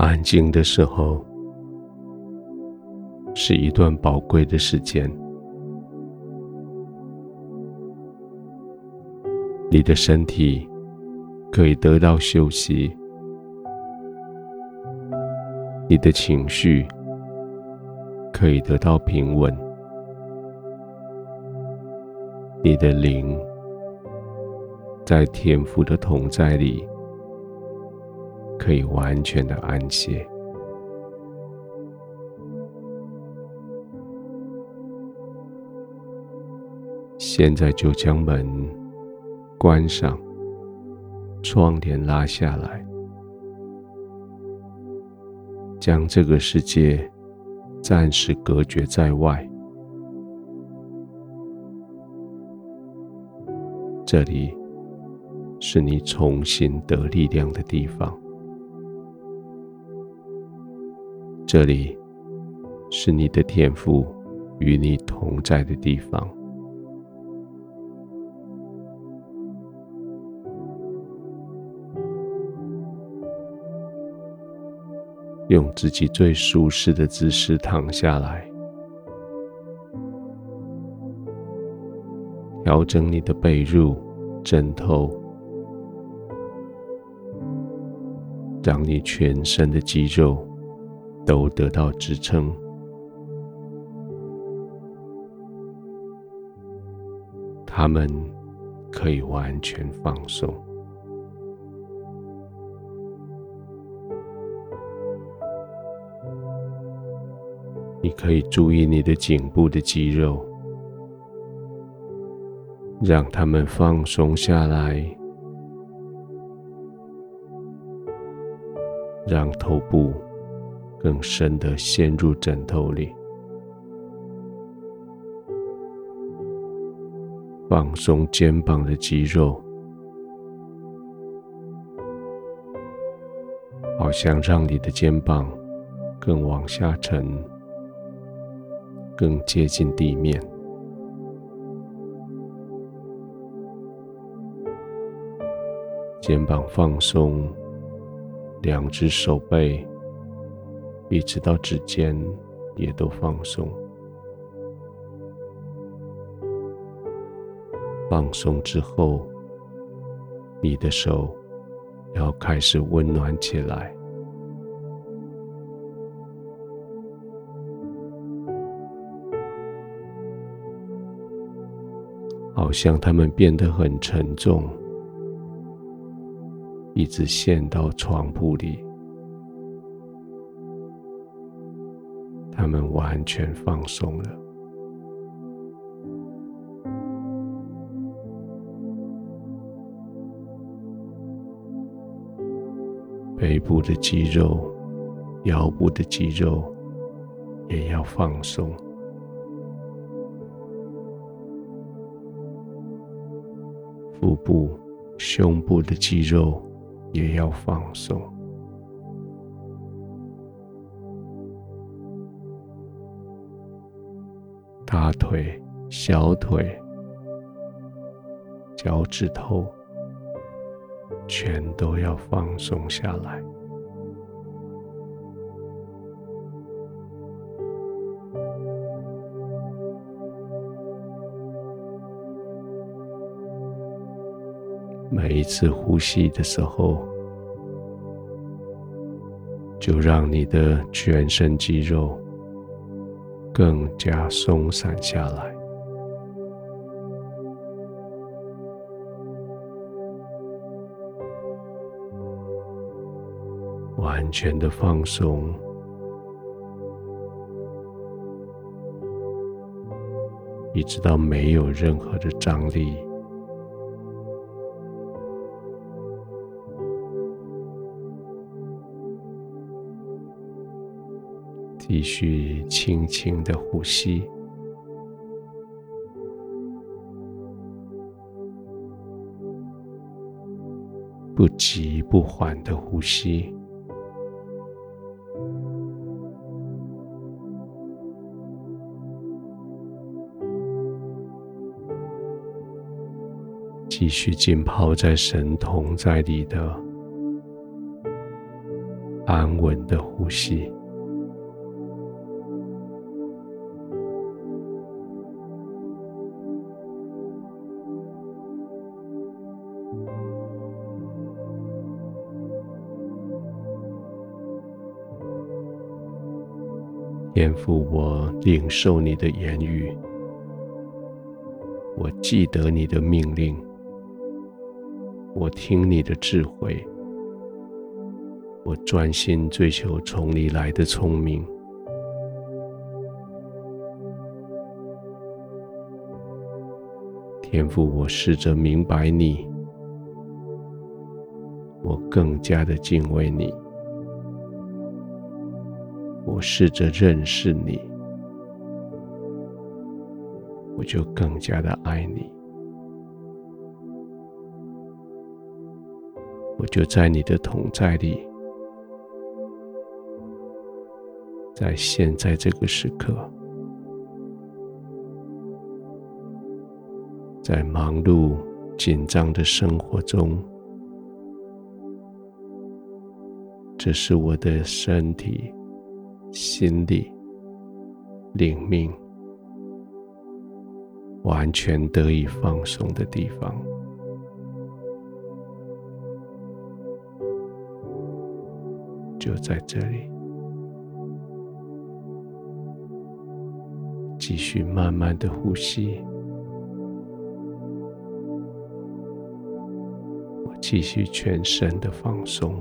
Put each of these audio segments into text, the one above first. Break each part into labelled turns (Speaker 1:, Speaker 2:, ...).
Speaker 1: 安静的时候，是一段宝贵的时间。你的身体可以得到休息，你的情绪可以得到平稳，你的灵在天父的同在里可以完全的安歇。现在就将门。关上，窗帘拉下来，将这个世界暂时隔绝在外。这里是你重新得力量的地方，这里是你的天赋与你同在的地方。用自己最舒适的姿势躺下来，调整你的被褥、枕头，让你全身的肌肉都得到支撑，他们可以完全放松。你可以注意你的颈部的肌肉，让他们放松下来，让头部更深的陷入枕头里，放松肩膀的肌肉，好像让你的肩膀更往下沉。更接近地面，肩膀放松，两只手背一直到指尖也都放松。放松之后，你的手要开始温暖起来。好像它们变得很沉重，一直陷到床铺里。完全放松了，背部的肌肉、腰部的肌肉也要放松。腹部、胸部的肌肉也要放松，大腿、小腿、脚趾头全都要放松下来。每一次呼吸的时候，就让你的全身肌肉更加松散下来，完全的放松，一直到没有任何的张力。继续轻轻的呼吸，不急不缓的呼吸，继续浸泡在神同在里的安稳的呼吸。天赋，我领受你的言语，我记得你的命令，我听你的智慧，我专心追求从你来的聪明。天赋，我试着明白你，我更加的敬畏你。试着认识你，我就更加的爱你。我就在你的同在里，在现在这个时刻，在忙碌紧张的生活中，这是我的身体。心里、灵命完全得以放松的地方，就在这里，继续慢慢的呼吸，我继续全身的放松。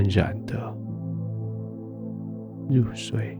Speaker 1: 安然的入睡。